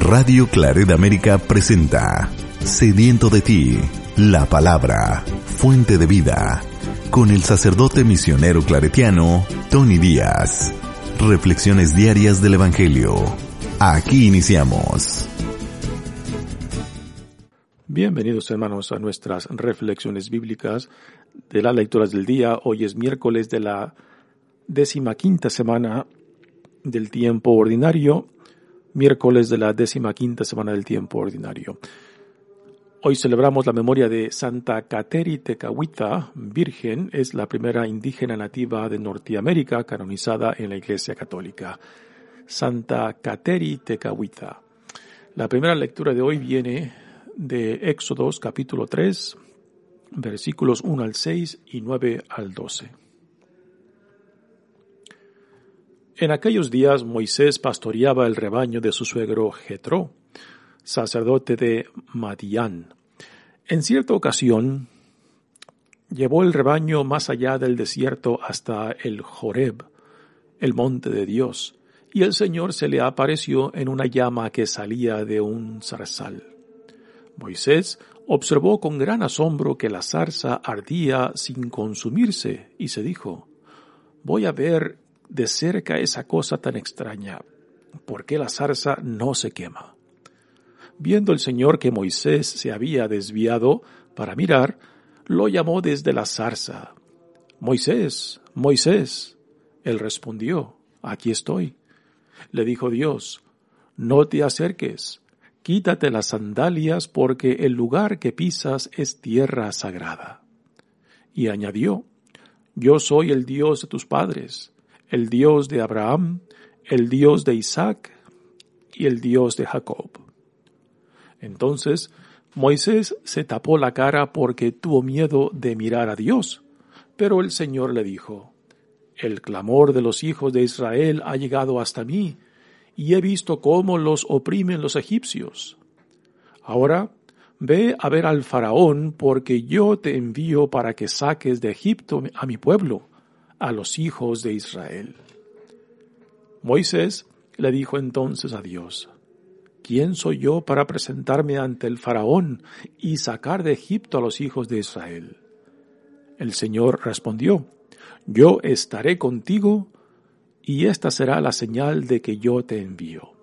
Radio Claret América presenta Sediento de ti, la palabra, fuente de vida, con el sacerdote misionero claretiano Tony Díaz. Reflexiones diarias del Evangelio. Aquí iniciamos. Bienvenidos hermanos a nuestras reflexiones bíblicas de las lecturas del día. Hoy es miércoles de la décima quinta semana del tiempo ordinario, miércoles de la décima quinta semana del tiempo ordinario. Hoy celebramos la memoria de Santa Cateri Tecahuita, virgen, es la primera indígena nativa de Norteamérica canonizada en la Iglesia Católica. Santa Cateri Tecahuita. La primera lectura de hoy viene de Éxodos capítulo 3, versículos 1 al 6 y 9 al 12. En aquellos días Moisés pastoreaba el rebaño de su suegro Jetro, sacerdote de Madián. En cierta ocasión llevó el rebaño más allá del desierto hasta el Joreb, el monte de Dios, y el Señor se le apareció en una llama que salía de un zarzal. Moisés observó con gran asombro que la zarza ardía sin consumirse y se dijo, voy a ver de cerca esa cosa tan extraña. ¿Por qué la zarza no se quema? Viendo el Señor que Moisés se había desviado para mirar, lo llamó desde la zarza. Moisés, Moisés. Él respondió, aquí estoy. Le dijo Dios, no te acerques, quítate las sandalias porque el lugar que pisas es tierra sagrada. Y añadió, yo soy el Dios de tus padres, el Dios de Abraham, el Dios de Isaac y el Dios de Jacob. Entonces Moisés se tapó la cara porque tuvo miedo de mirar a Dios, pero el Señor le dijo, El clamor de los hijos de Israel ha llegado hasta mí, y he visto cómo los oprimen los egipcios. Ahora ve a ver al faraón, porque yo te envío para que saques de Egipto a mi pueblo a los hijos de Israel. Moisés le dijo entonces a Dios, ¿quién soy yo para presentarme ante el faraón y sacar de Egipto a los hijos de Israel? El Señor respondió, yo estaré contigo y esta será la señal de que yo te envío.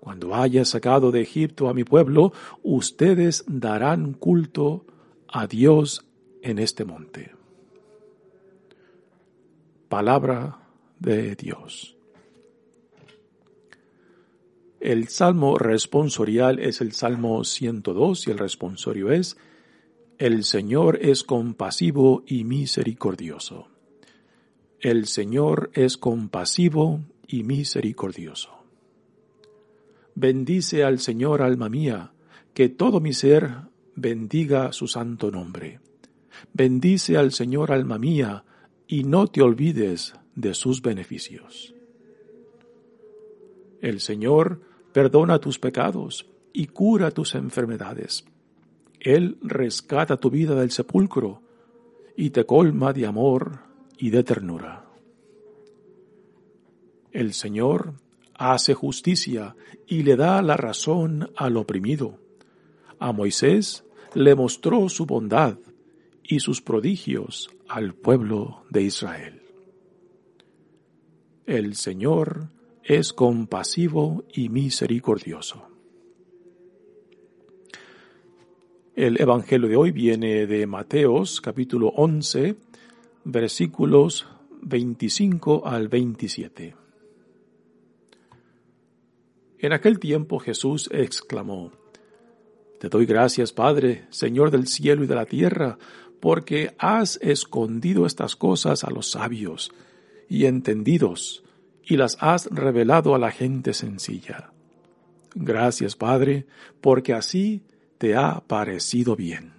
Cuando haya sacado de Egipto a mi pueblo, ustedes darán culto a Dios en este monte palabra de Dios. El salmo responsorial es el salmo 102 y el responsorio es El Señor es compasivo y misericordioso. El Señor es compasivo y misericordioso. Bendice al Señor alma mía, que todo mi ser bendiga su santo nombre. Bendice al Señor alma mía, y no te olvides de sus beneficios. El Señor perdona tus pecados y cura tus enfermedades. Él rescata tu vida del sepulcro y te colma de amor y de ternura. El Señor hace justicia y le da la razón al oprimido. A Moisés le mostró su bondad y sus prodigios al pueblo de Israel. El Señor es compasivo y misericordioso. El Evangelio de hoy viene de Mateos capítulo 11 versículos 25 al 27. En aquel tiempo Jesús exclamó, Te doy gracias, Padre, Señor del cielo y de la tierra, porque has escondido estas cosas a los sabios y entendidos, y las has revelado a la gente sencilla. Gracias, Padre, porque así te ha parecido bien.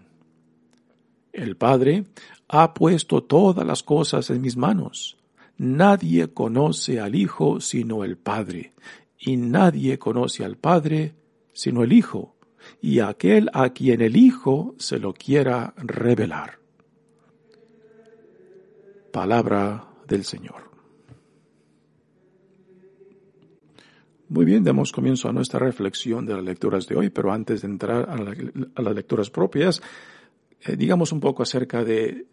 El Padre ha puesto todas las cosas en mis manos. Nadie conoce al Hijo sino el Padre, y nadie conoce al Padre sino el Hijo, y aquel a quien el Hijo se lo quiera revelar. Palabra del Señor. Muy bien, damos comienzo a nuestra reflexión de las lecturas de hoy, pero antes de entrar a, las lecturas propias, eh, digamos un poco acerca de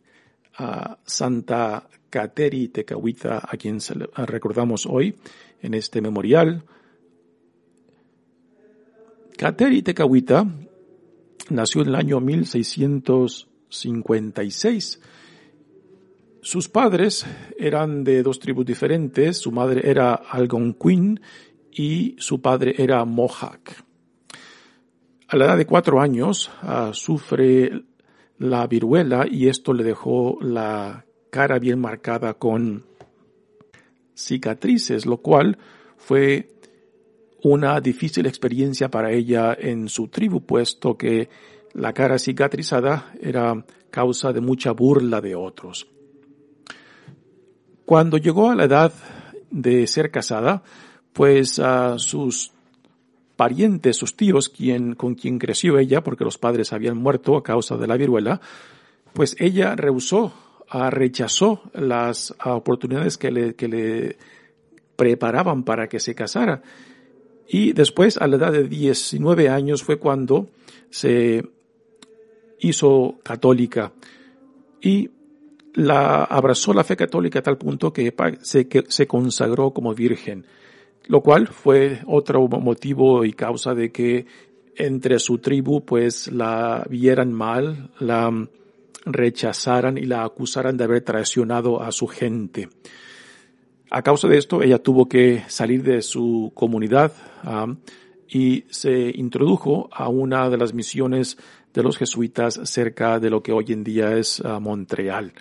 Santa Kateri Tecahuita, a quien recordamos hoy en este memorial. Kateri Tecahuita nació en el año 1656. Sus padres eran de dos tribus diferentes. Su madre era Algonquin y su padre era Mohawk. A la edad de cuatro años ah, sufre la viruela y esto le dejó la cara bien marcada con cicatrices, lo cual fue una difícil experiencia para ella en su tribu, puesto que la cara cicatrizada era causa de mucha burla de otros. Cuando llegó a la edad de ser casada, pues a sus parientes, sus tíos, quien, con quien creció ella, porque los padres habían muerto a causa de la viruela, pues ella rehusó, rechazó las oportunidades que le, que le preparaban para que se casara. Y después, a la edad de 19 años, fue cuando se hizo católica y la abrazó la fe católica a tal punto que se, que se consagró como virgen lo cual fue otro motivo y causa de que entre su tribu pues la vieran mal, la rechazaran y la acusaran de haber traicionado a su gente. A causa de esto, ella tuvo que salir de su comunidad y se introdujo a una de las misiones de los jesuitas cerca de lo que hoy en día es Montreal.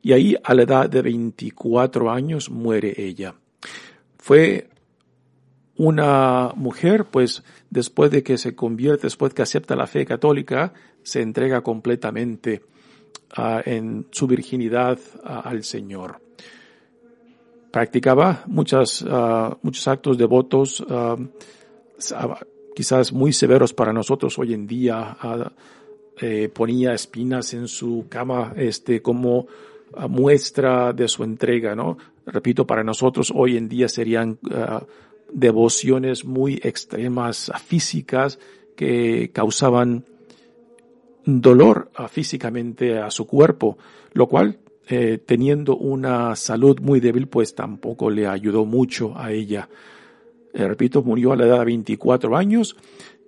Y ahí, a la edad de 24 años, muere ella. Fue una mujer, pues después de que se convierte, después que acepta la fe católica, se entrega completamente ah, en su virginidad ah, al Señor. Practicaba muchas, uh, muchos actos devotos, quizás muy severos para nosotros hoy en día. Eh, ponía espinas en su cama, este, como muestra de su entrega, ¿no? Repito, para nosotros hoy en día serían devociones muy extremas físicas que causaban dolor físicamente a su cuerpo, lo cual eh, teniendo una salud muy débil pues tampoco le ayudó mucho a ella. Eh, repito, murió a la edad de 24 años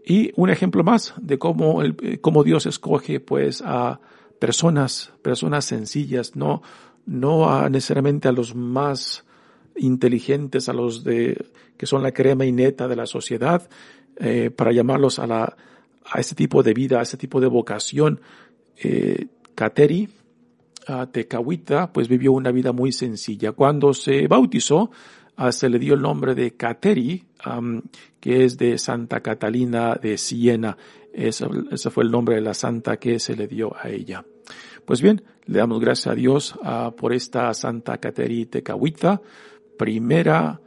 y un ejemplo más de cómo, el, cómo Dios escoge pues a personas, personas sencillas, no, no necesariamente a los más inteligentes, a los de que son la crema y neta de la sociedad, eh, para llamarlos a la a este tipo de vida, a este tipo de vocación. Eh, Kateri a Tecahuita, pues vivió una vida muy sencilla. Cuando se bautizó, ah, se le dio el nombre de Kateri, que es de Santa Catalina de Siena. Ese, fue el nombre de la santa que se le dio a ella. Pues bien, le damos gracias a Dios ah, por esta Santa Kateri Tecahuita, primera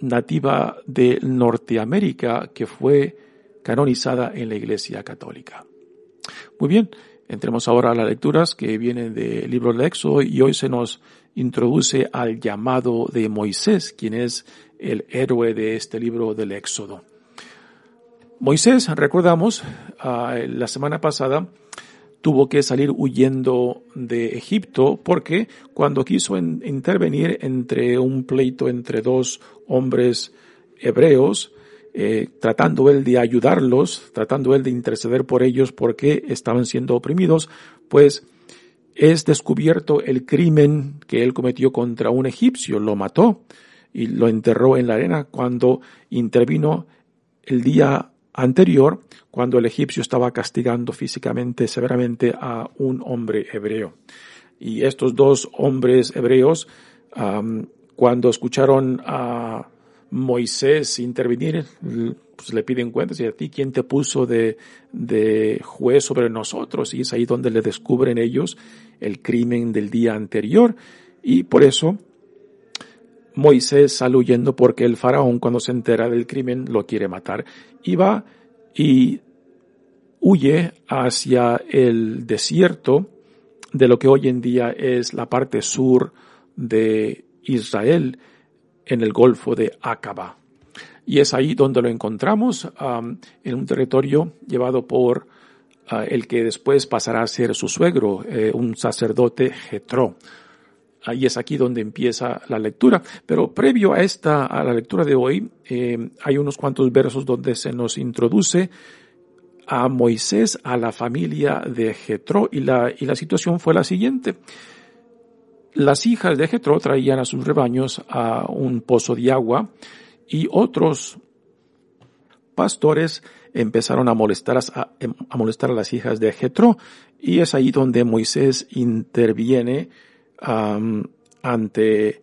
nativa de Norteamérica que fue canonizada en la Iglesia Católica. Muy bien, entremos ahora a las lecturas que vienen del libro del Éxodo y hoy se nos introduce al llamado de Moisés, quien es el héroe de este libro del Éxodo. Moisés, recordamos, ah, la semana pasada tuvo que salir huyendo de Egipto porque cuando quiso intervenir entre un pleito entre dos hombres hebreos, eh, tratando él de ayudarlos, tratando él de interceder por ellos porque estaban siendo oprimidos, pues es descubierto el crimen que él cometió contra un egipcio, lo mató y lo enterró en la arena cuando intervino el día anterior cuando el egipcio estaba castigando físicamente severamente a un hombre hebreo. Y estos dos hombres hebreos, cuando escucharon a Moisés intervenir, pues le piden cuentas y a ti quién te puso de, de juez sobre nosotros y es ahí donde le descubren ellos el crimen del día anterior. Y por eso Moisés sale huyendo porque el faraón cuando se entera del crimen lo quiere matar. Y va y huye hacia el desierto de lo que hoy en día es la parte sur de Israel en el Golfo de Acaba. Y es ahí donde lo encontramos, en un territorio llevado por ah, el que después pasará a ser su suegro, eh, un sacerdote Jetro. Ahí es aquí donde empieza la lectura. Pero previo a esta, a la lectura de hoy, eh, hay unos cuantos versos donde se nos introduce a Moisés, a la familia de Jetro, y la, y la situación fue la siguiente. Las hijas de Jetro traían a sus rebaños a un pozo de agua, y otros pastores empezaron a molestar a, a molestar a las hijas de Jetro. Y es ahí donde Moisés interviene ante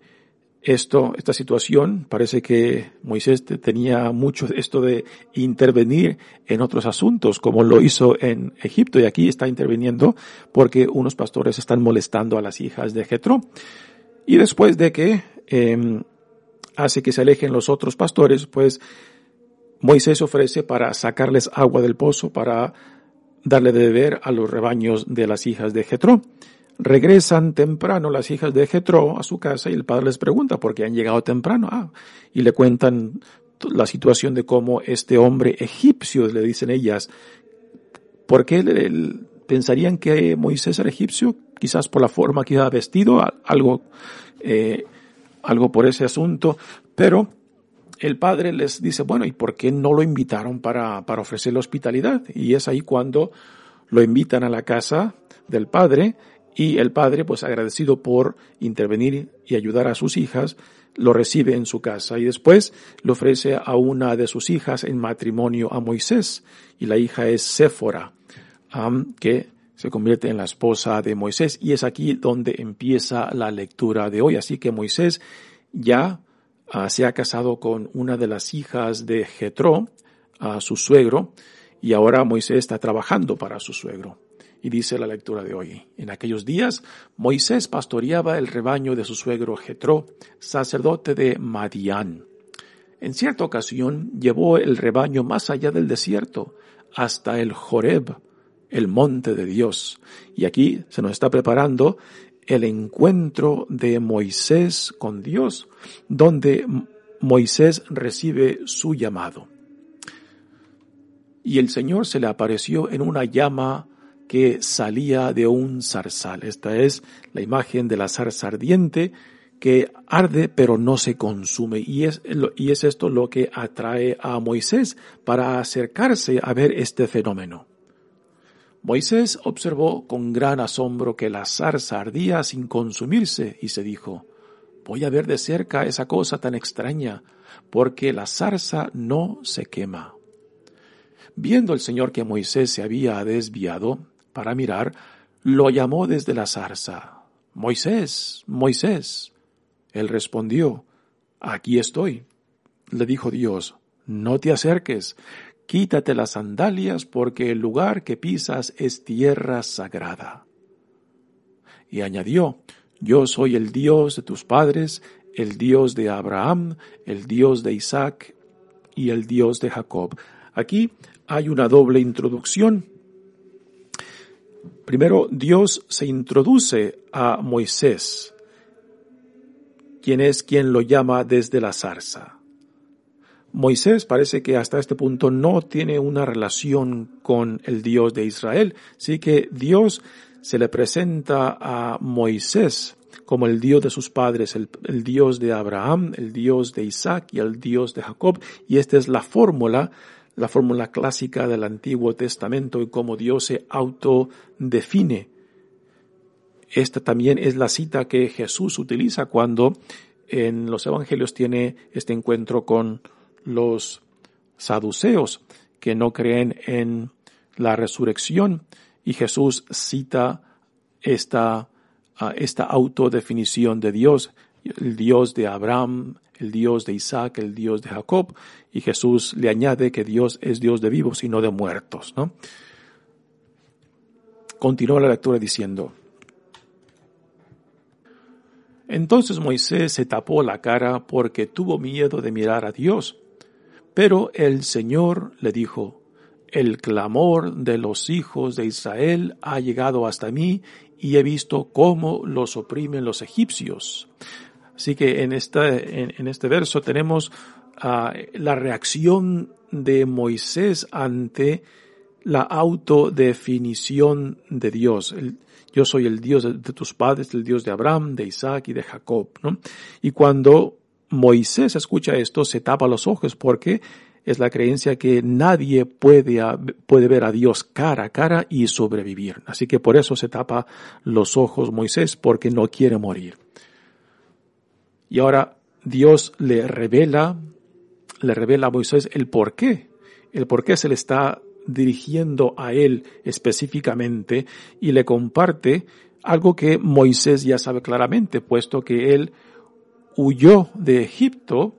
esto, esta situación. Parece que Moisés tenía mucho esto de intervenir en otros asuntos, como lo hizo en Egipto, y aquí está interviniendo porque unos pastores están molestando a las hijas de Jetro. Y después de que eh, hace que se alejen los otros pastores, pues Moisés ofrece para sacarles agua del pozo, para darle de beber a los rebaños de las hijas de Jetro. Regresan temprano las hijas de Jetro a su casa y el padre les pregunta por qué han llegado temprano. Ah, y le cuentan la situación de cómo este hombre egipcio, le dicen ellas, ¿por qué pensarían que Moisés era egipcio? Quizás por la forma que iba vestido, algo eh, algo por ese asunto, pero el padre les dice, bueno, ¿y por qué no lo invitaron para, para ofrecerle hospitalidad? Y es ahí cuando lo invitan a la casa del padre y el padre, pues agradecido por intervenir y ayudar a sus hijas, lo recibe en su casa y después le ofrece a una de sus hijas en matrimonio a Moisés y la hija es Séfora, que se convierte en la esposa de Moisés y es aquí donde empieza la lectura de hoy. Así que Moisés ya ah, se ha casado con una de las hijas de Jetro, a su suegro, y ahora Moisés está trabajando para su suegro. Y dice la lectura de hoy. En aquellos días, Moisés pastoreaba el rebaño de su suegro Jetro, sacerdote de Madián. En cierta ocasión llevó el rebaño más allá del desierto, hasta el Joreb, el monte de Dios. Y aquí se nos está preparando el encuentro de Moisés con Dios, donde Moisés recibe su llamado. Y el Señor se le apareció en una llama que salía de un zarzal. Esta es la imagen de la zarza ardiente que arde pero no se consume. Y es, y es esto lo que atrae a Moisés para acercarse a ver este fenómeno. Moisés observó con gran asombro que la zarza ardía sin consumirse y se dijo, voy a ver de cerca esa cosa tan extraña, porque la zarza no se quema. Viendo el Señor que Moisés se había desviado para mirar, lo llamó desde la zarza. Moisés, Moisés. Él respondió, aquí estoy. Le dijo Dios, no te acerques, Quítate las sandalias porque el lugar que pisas es tierra sagrada. Y añadió, Yo soy el Dios de tus padres, el Dios de Abraham, el Dios de Isaac y el Dios de Jacob. Aquí hay una doble introducción. Primero, Dios se introduce a Moisés, quien es quien lo llama desde la zarza. Moisés parece que hasta este punto no tiene una relación con el Dios de Israel, sí que Dios se le presenta a Moisés como el Dios de sus padres, el, Dios de Abraham, el Dios de Isaac y el Dios de Jacob, y esta es la fórmula, la fórmula clásica del Antiguo Testamento y cómo Dios se autodefine. Esta también es la cita que Jesús utiliza cuando en los evangelios tiene este encuentro con los saduceos que no creen en la resurrección y Jesús cita esta, esta autodefinición de Dios, el Dios de Abraham, el Dios de Isaac, el Dios de Jacob, y Jesús le añade que Dios es Dios de vivos y no de muertos, ¿no? Continúa la lectura diciendo, entonces Moisés se tapó la cara porque tuvo miedo de mirar a Dios. Pero el Señor le dijo, el clamor de los hijos de Israel ha llegado hasta mí y he visto cómo los oprimen los egipcios. Así que en, esta, en, este verso tenemos ah, la reacción de Moisés ante la autodefinición de Dios. yo soy el Dios de, tus padres, el Dios de Abraham, de Isaac y de Jacob, ¿no? Y cuando Moisés escucha esto, se tapa los ojos porque es la creencia que nadie puede, puede ver a Dios cara a cara y sobrevivir. Así que por eso se tapa los ojos Moisés, porque no quiere morir. Y ahora Dios le revela, le revela a Moisés el por qué, el por qué se le está dirigiendo a él específicamente y le comparte algo que Moisés ya sabe claramente, puesto que él huyó de Egipto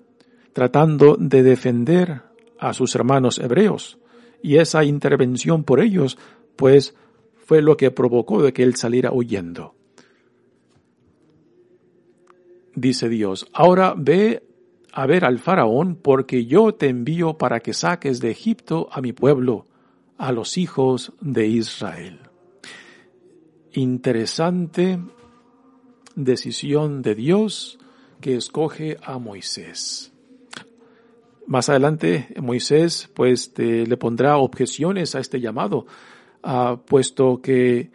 tratando de defender a sus hermanos hebreos. Y esa intervención por ellos, pues, fue lo que provocó de que él saliera huyendo. Dice Dios, ahora ve a ver al faraón, porque yo te envío para que saques de Egipto a mi pueblo, a los hijos de Israel. Interesante decisión de Dios que escoge a Moisés. Más adelante Moisés pues le pondrá objeciones a este llamado, ah, puesto que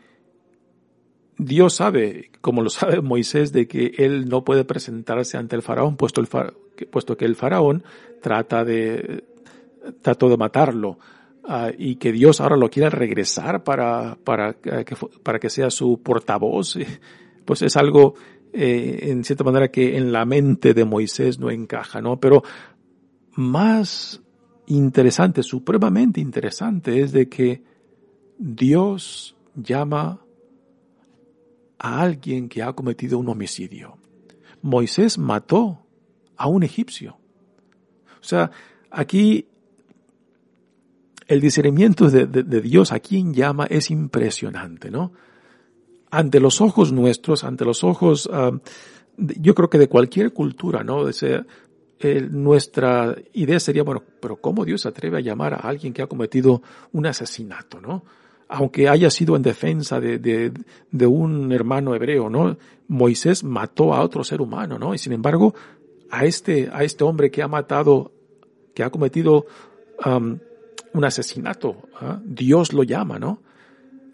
Dios sabe, como lo sabe Moisés, de que él no puede presentarse ante el faraón, puesto, el puesto que el faraón trata de, trató de matarlo. Ah, y que Dios ahora lo quiera regresar para, para, eh, que, para que sea su portavoz, pues es algo eh, en cierta manera que en la mente de Moisés no encaja, ¿no? Pero más interesante, supremamente interesante, es de que Dios llama a alguien que ha cometido un homicidio. Moisés mató a un egipcio. O sea, aquí el discernimiento de, Dios a quien llama es impresionante, ¿no? Ante los ojos nuestros, ante los ojos, ah, yo creo que de cualquier cultura, ¿no? nuestra idea sería, bueno, pero ¿cómo Dios se atreve a llamar a alguien que ha cometido un asesinato, no? Aunque haya sido en defensa de, de, de un hermano hebreo, ¿no? Moisés mató a otro ser humano, ¿no? Y sin embargo, a este, a este hombre que ha matado, que ha cometido un asesinato, ¿ah? Dios lo llama, ¿no?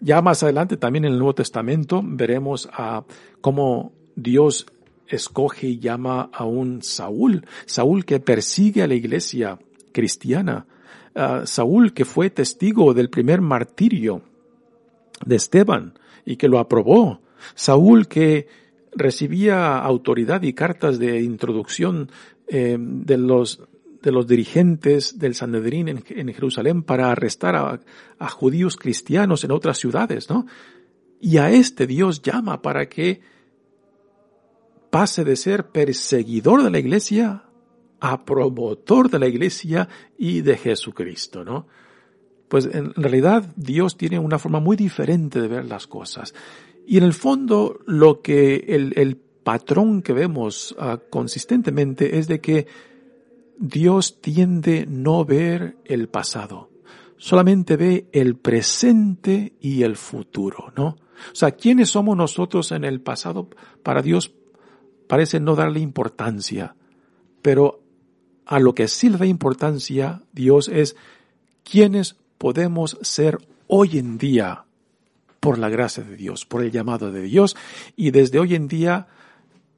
Ya más adelante también en el Nuevo Testamento veremos a cómo Dios escoge y llama a un Saúl, Saúl que persigue a la iglesia cristiana, Saúl que fue testigo del primer martirio de Esteban y que lo aprobó, Saúl que recibía autoridad y cartas de introducción eh, de los de los dirigentes del Sanedrín en, Jerusalén para arrestar a, a, judíos cristianos en otras ciudades, ¿no? Y a este Dios llama para que pase de ser perseguidor de la iglesia a promotor de la iglesia y de Jesucristo, ¿no? Pues en realidad Dios tiene una forma muy diferente de ver las cosas. Y en el fondo lo que el, patrón que vemos ah, consistentemente es de que Dios tiende no ver el pasado, solamente ve el presente y el futuro, ¿no? O sea, ¿quiénes somos nosotros en el pasado para Dios? parece no darle importancia, pero a lo que sí le da importancia Dios es quiénes podemos ser hoy en día por la gracia de Dios, por el llamado de Dios, y desde hoy en día,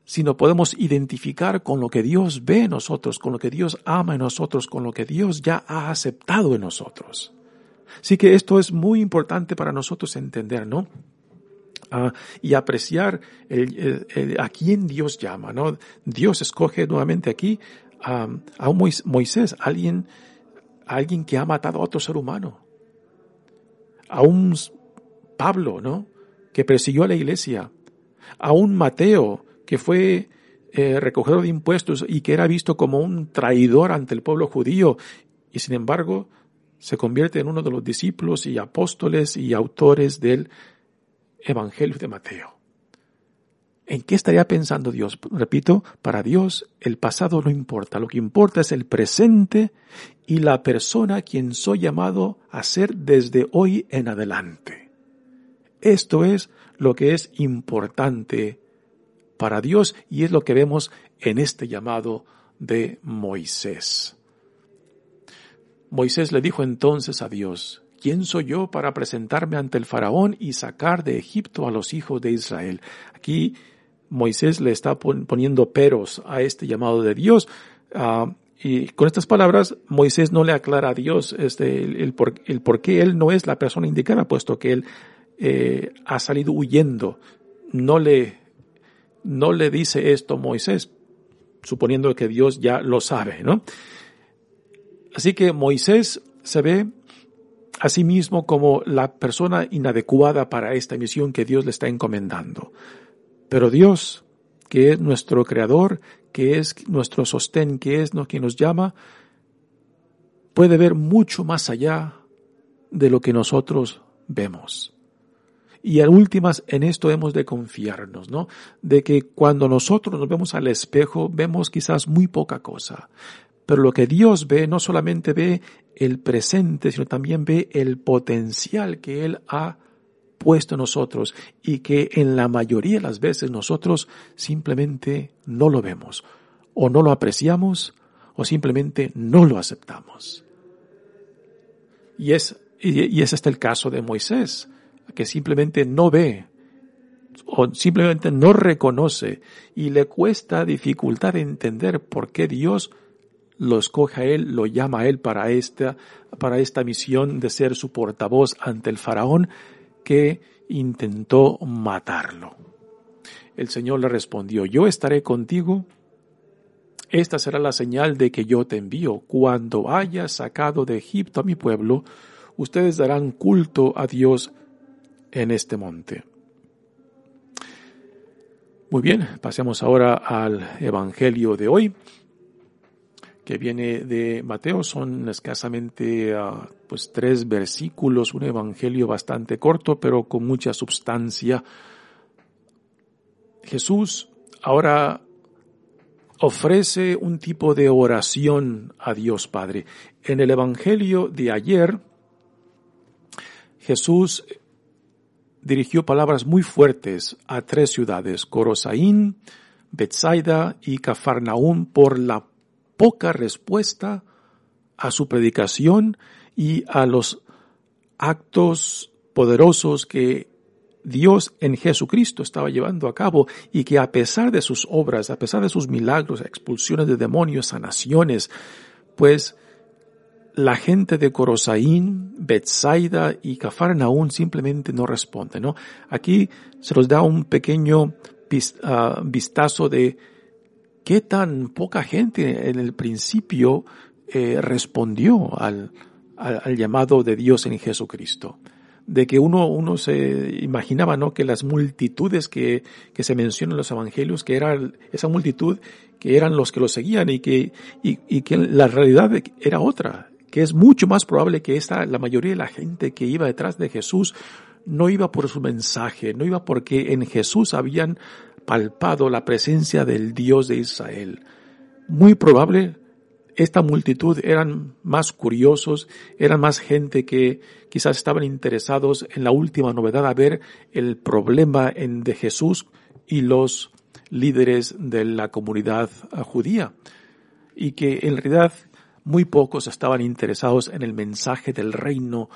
si no podemos identificar con lo que Dios ve en nosotros, con lo que Dios ama en nosotros, con lo que Dios ya ha aceptado en nosotros. Así que esto es muy importante para nosotros entender, ¿no? y apreciar a quién Dios llama, ¿no? Dios escoge nuevamente aquí a, un Moisés, alguien, alguien que ha matado a otro ser humano, a un Pablo, ¿no? Que persiguió a la iglesia, a un Mateo que fue eh, recogedor de impuestos y que era visto como un traidor ante el pueblo judío y sin embargo se convierte en uno de los discípulos y apóstoles y autores del Evangelio de Mateo. ¿En qué estaría pensando Dios? Repito, para Dios el pasado no importa, lo que importa es el presente y la persona quien soy llamado a ser desde hoy en adelante. Esto es lo que es importante para Dios y es lo que vemos en este llamado de Moisés. Moisés le dijo entonces a Dios, ¿quién soy yo para presentarme ante el faraón y sacar de Egipto a los hijos de Israel? Aquí Moisés le está poniendo peros a este llamado de Dios. Ah, y con estas palabras, Moisés no le aclara a Dios este, el, por, qué él no es la persona indicada, puesto que él eh, ha salido huyendo. No le, no le dice esto Moisés, suponiendo que Dios ya lo sabe, ¿no? Así que Moisés se ve a sí mismo como la persona inadecuada para esta misión que Dios le está encomendando. Pero Dios, que es nuestro creador, que es nuestro sostén, que es quien nos llama, puede ver mucho más allá de lo que nosotros vemos. Y en últimas, en esto hemos de confiarnos, ¿no? De que cuando nosotros nos vemos al espejo, vemos quizás muy poca cosa. Pero lo que Dios ve, no solamente ve el presente, sino también ve el potencial que Él ha puesto nosotros y que en la mayoría de las veces nosotros simplemente no lo vemos o no lo apreciamos o simplemente no lo aceptamos. Y es, y es este el caso de Moisés, que simplemente no ve o simplemente no reconoce y le cuesta dificultad entender por qué Dios lo escoge a él, lo llama a él para esta, para esta misión de ser su portavoz ante el faraón que intentó matarlo. El Señor le respondió, yo estaré contigo. Esta será la señal de que yo te envío. Cuando haya sacado de Egipto a mi pueblo, ustedes darán culto a Dios en este monte. Muy bien, pasemos ahora al Evangelio de hoy que viene de Mateo son escasamente ah, pues tres versículos, un evangelio bastante corto pero con mucha substancia. Jesús ahora ofrece un tipo de oración a Dios Padre. En el evangelio de ayer Jesús dirigió palabras muy fuertes a tres ciudades, Corosaín, Bethsaida y Cafarnaún por la poca respuesta a su predicación y a los actos poderosos que Dios en Jesucristo estaba llevando a cabo y que a pesar de sus obras, a pesar de sus milagros, expulsiones de demonios, sanaciones, pues la gente de Corosaín, Bethsaida y Cafarnaún simplemente no responde, ¿no? Aquí se nos da un pequeño ah, vistazo de qué tan poca gente en el principio eh, respondió al, al, llamado de Dios en Jesucristo. De que uno, uno se imaginaba, ¿no? Que las multitudes que, que se mencionan en los evangelios, que era esa multitud que eran los que lo seguían y que, y, y que la realidad era otra, que es mucho más probable que esta, la mayoría de la gente que iba detrás de Jesús no iba por su mensaje, no iba porque en Jesús habían palpado la presencia del Dios de Israel. Muy probable esta multitud eran más curiosos, eran más gente que quizás estaban interesados en la última novedad a ver el problema de Jesús y los líderes de la comunidad judía. Y que en realidad muy pocos estaban interesados en el mensaje del reino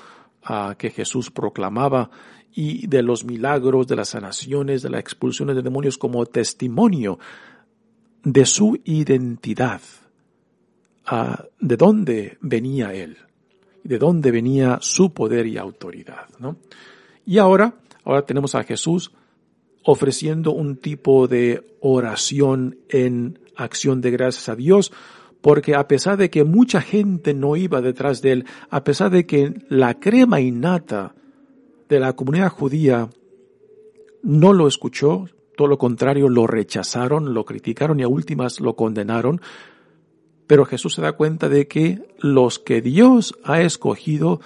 uh, que Jesús proclamaba y de los milagros, de las sanaciones, de las expulsiones de demonios como testimonio de su identidad, de dónde venía él, de dónde venía su poder y autoridad, ¿no? Y ahora, ahora tenemos a Jesús ofreciendo un tipo de oración en acción de gracias a Dios, porque a pesar de que mucha gente no iba detrás de él, a pesar de que la crema innata de la comunidad judía no lo escuchó, todo lo contrario, lo rechazaron, lo criticaron y a últimas lo condenaron. Pero Jesús se da cuenta de que los que Dios ha escogido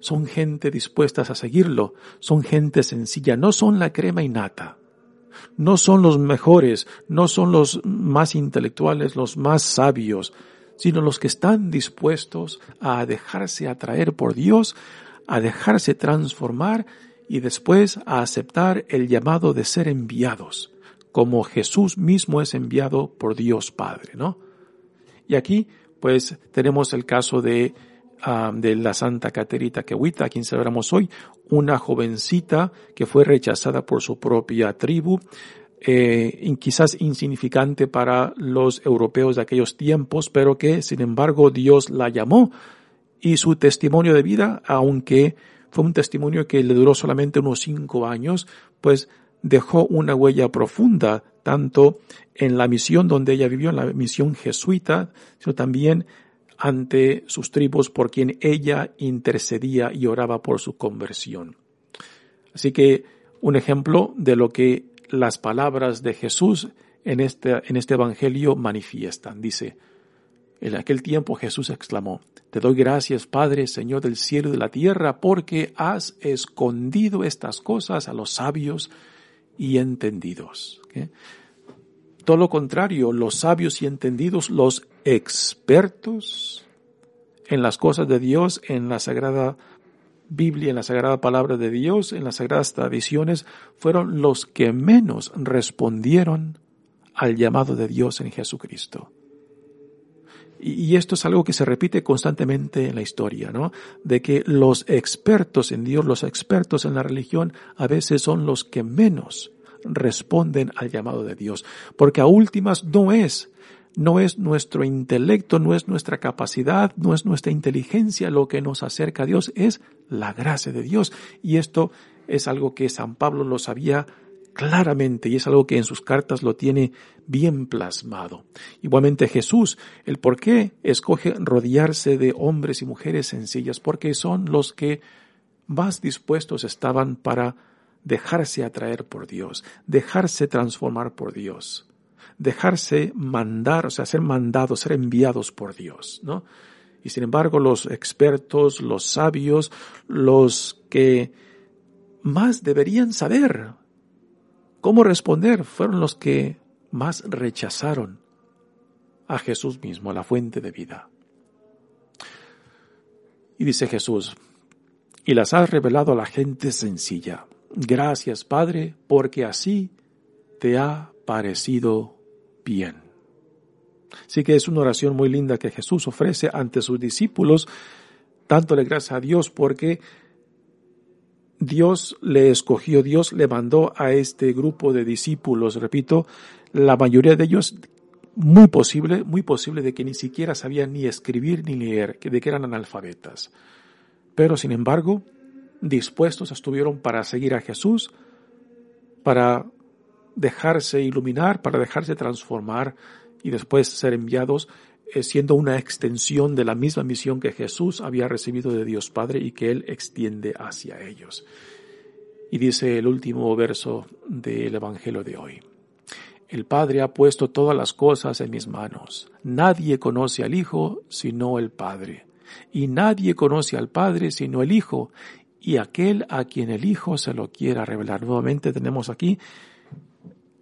son gente dispuestas a seguirlo, son gente sencilla, no son la crema innata, no son los mejores, no son los más intelectuales, los más sabios, sino los que están dispuestos a dejarse atraer por Dios, a dejarse transformar y después a aceptar el llamado de ser enviados, como Jesús mismo es enviado por Dios Padre, ¿no? Y aquí, pues, tenemos el caso de, ah, de la Santa Caterita Quehuita, a quien celebramos hoy, una jovencita que fue rechazada por su propia tribu, eh, quizás insignificante para los europeos de aquellos tiempos, pero que, sin embargo, Dios la llamó y su testimonio de vida, aunque fue un testimonio que le duró solamente unos cinco años, pues dejó una huella profunda, tanto en la misión donde ella vivió, en la misión jesuita, sino también ante sus tribus por quien ella intercedía y oraba por su conversión. Así que un ejemplo de lo que las palabras de Jesús en este, en este Evangelio manifiestan. Dice, en aquel tiempo Jesús exclamó, Te doy gracias, Padre, Señor del cielo y de la tierra, porque has escondido estas cosas a los sabios y entendidos. Todo lo contrario, los sabios y entendidos, los expertos en las cosas de Dios, en la sagrada Biblia, en la sagrada palabra de Dios, en las sagradas tradiciones, fueron los que menos respondieron al llamado de Dios en Jesucristo. Y esto es algo que se repite constantemente en la historia, ¿no? De que los expertos en Dios, los expertos en la religión, a veces son los que menos responden al llamado de Dios. Porque a últimas no es, no es nuestro intelecto, no es nuestra capacidad, no es nuestra inteligencia lo que nos acerca a Dios, es la gracia de Dios. Y esto es algo que San Pablo lo sabía claramente y es algo que en sus cartas lo tiene bien plasmado. Igualmente Jesús, el por qué escoge rodearse de hombres y mujeres sencillas, porque son los que más dispuestos estaban para dejarse atraer por Dios, dejarse transformar por Dios, dejarse mandar, o sea, ser mandados, ser enviados por Dios, ¿no? Y sin embargo, los expertos, los sabios, los que más deberían saber cómo responder fueron los que más rechazaron a Jesús mismo, la fuente de vida. Y dice Jesús, y las has revelado a la gente sencilla. Gracias, Padre, porque así te ha parecido bien. Así que es una oración muy linda que Jesús ofrece ante sus discípulos, dándole gracias a Dios porque Dios le escogió, Dios le mandó a este grupo de discípulos, repito, la mayoría de ellos muy posible, muy posible de que ni siquiera sabían ni escribir ni leer, de que eran analfabetas. Pero sin embargo, dispuestos estuvieron para seguir a Jesús, para dejarse iluminar, para dejarse transformar y después ser enviados eh, siendo una extensión de la misma misión que Jesús había recibido de Dios Padre y que Él extiende hacia ellos. Y dice el último verso del Evangelio de hoy. El Padre ha puesto todas las cosas en mis manos. Nadie conoce al Hijo sino el Padre. Y nadie conoce al Padre sino el Hijo y aquel a quien el Hijo se lo quiera revelar. Nuevamente tenemos aquí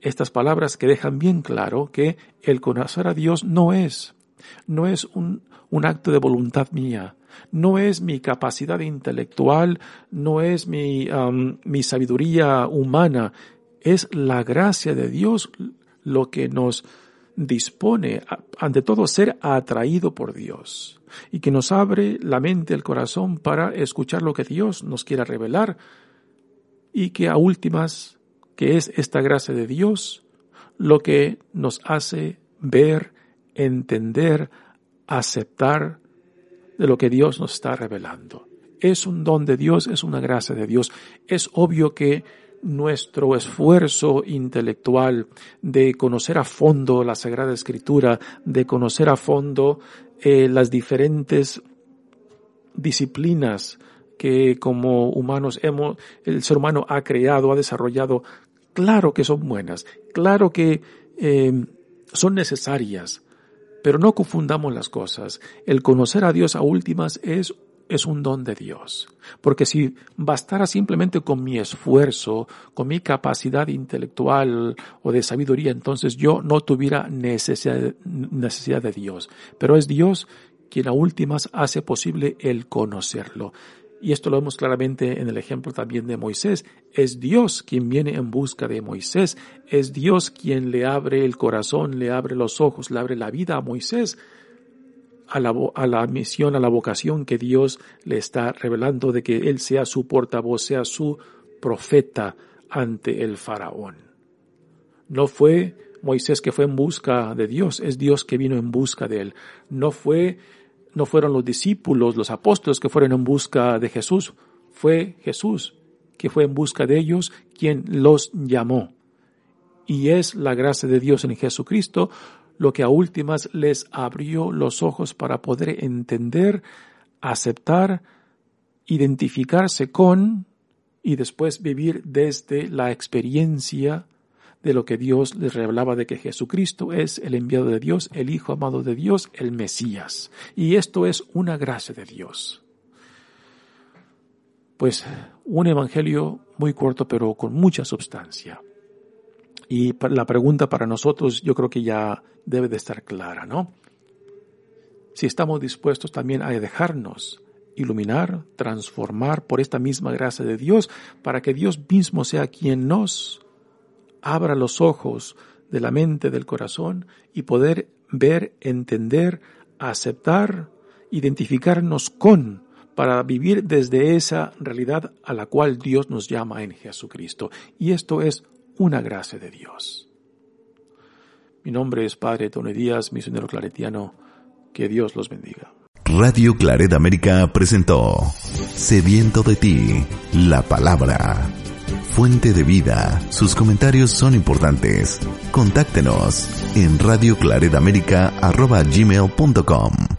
estas palabras que dejan bien claro que el conocer a Dios no es no es un, acto de voluntad mía, no es mi capacidad intelectual, no es mi, mi sabiduría humana, es la gracia de Dios lo que nos dispone, ante todo, ser atraído por Dios y que nos abre la mente, el corazón para escuchar lo que Dios nos quiera revelar y que a últimas, que es esta gracia de Dios, lo que nos hace ver entender, aceptar de lo que Dios nos está revelando. Es un don de Dios, es una gracia de Dios. Es obvio que nuestro esfuerzo intelectual de conocer a fondo la Sagrada Escritura, de conocer a fondo eh, las diferentes disciplinas que como humanos hemos, el ser humano ha creado, ha desarrollado, claro que son buenas, claro que eh, son necesarias, pero no confundamos las cosas. El conocer a Dios a últimas es es un don de Dios. Porque si bastara simplemente con mi esfuerzo, con mi capacidad intelectual o de sabiduría, entonces yo no tuviera necesidad, necesidad de Dios. Pero es Dios quien a últimas hace posible el conocerlo. Y esto lo vemos claramente en el ejemplo también de Moisés. Es Dios quien viene en busca de Moisés. Es Dios quien le abre el corazón, le abre los ojos, le abre la vida a Moisés a la, a la misión, a la vocación que Dios le está revelando de que Él sea su portavoz, sea su profeta ante el faraón. No fue Moisés que fue en busca de Dios, es Dios que vino en busca de él. No fue, no fueron los discípulos, los apóstoles que fueron en busca de Jesús, fue Jesús que fue en busca de ellos quien los llamó. Y es la gracia de Dios en Jesucristo lo que a últimas les abrió los ojos para poder entender, aceptar, identificarse con y después vivir desde la experiencia de lo que Dios les revelaba de que Jesucristo es el enviado de Dios, el Hijo amado de Dios, el Mesías. Y esto es una gracia de Dios. Pues un evangelio muy corto pero con mucha sustancia. Y la pregunta para nosotros yo creo que ya debe de estar clara, ¿no? Si estamos dispuestos también a dejarnos iluminar, transformar por esta misma gracia de Dios, para que Dios mismo sea quien nos abra los ojos de la mente, del corazón y poder ver, entender, aceptar, identificarnos con, para vivir desde esa realidad a la cual Dios nos llama en Jesucristo. Y esto es una gracia de Dios. Mi nombre es Padre Tony Díaz, misionero claretiano. Que Dios los bendiga. Radio Claret América presentó Sediento de ti, la palabra fuente de vida. Sus comentarios son importantes. Contáctenos en radioclaredamerica.gmail.com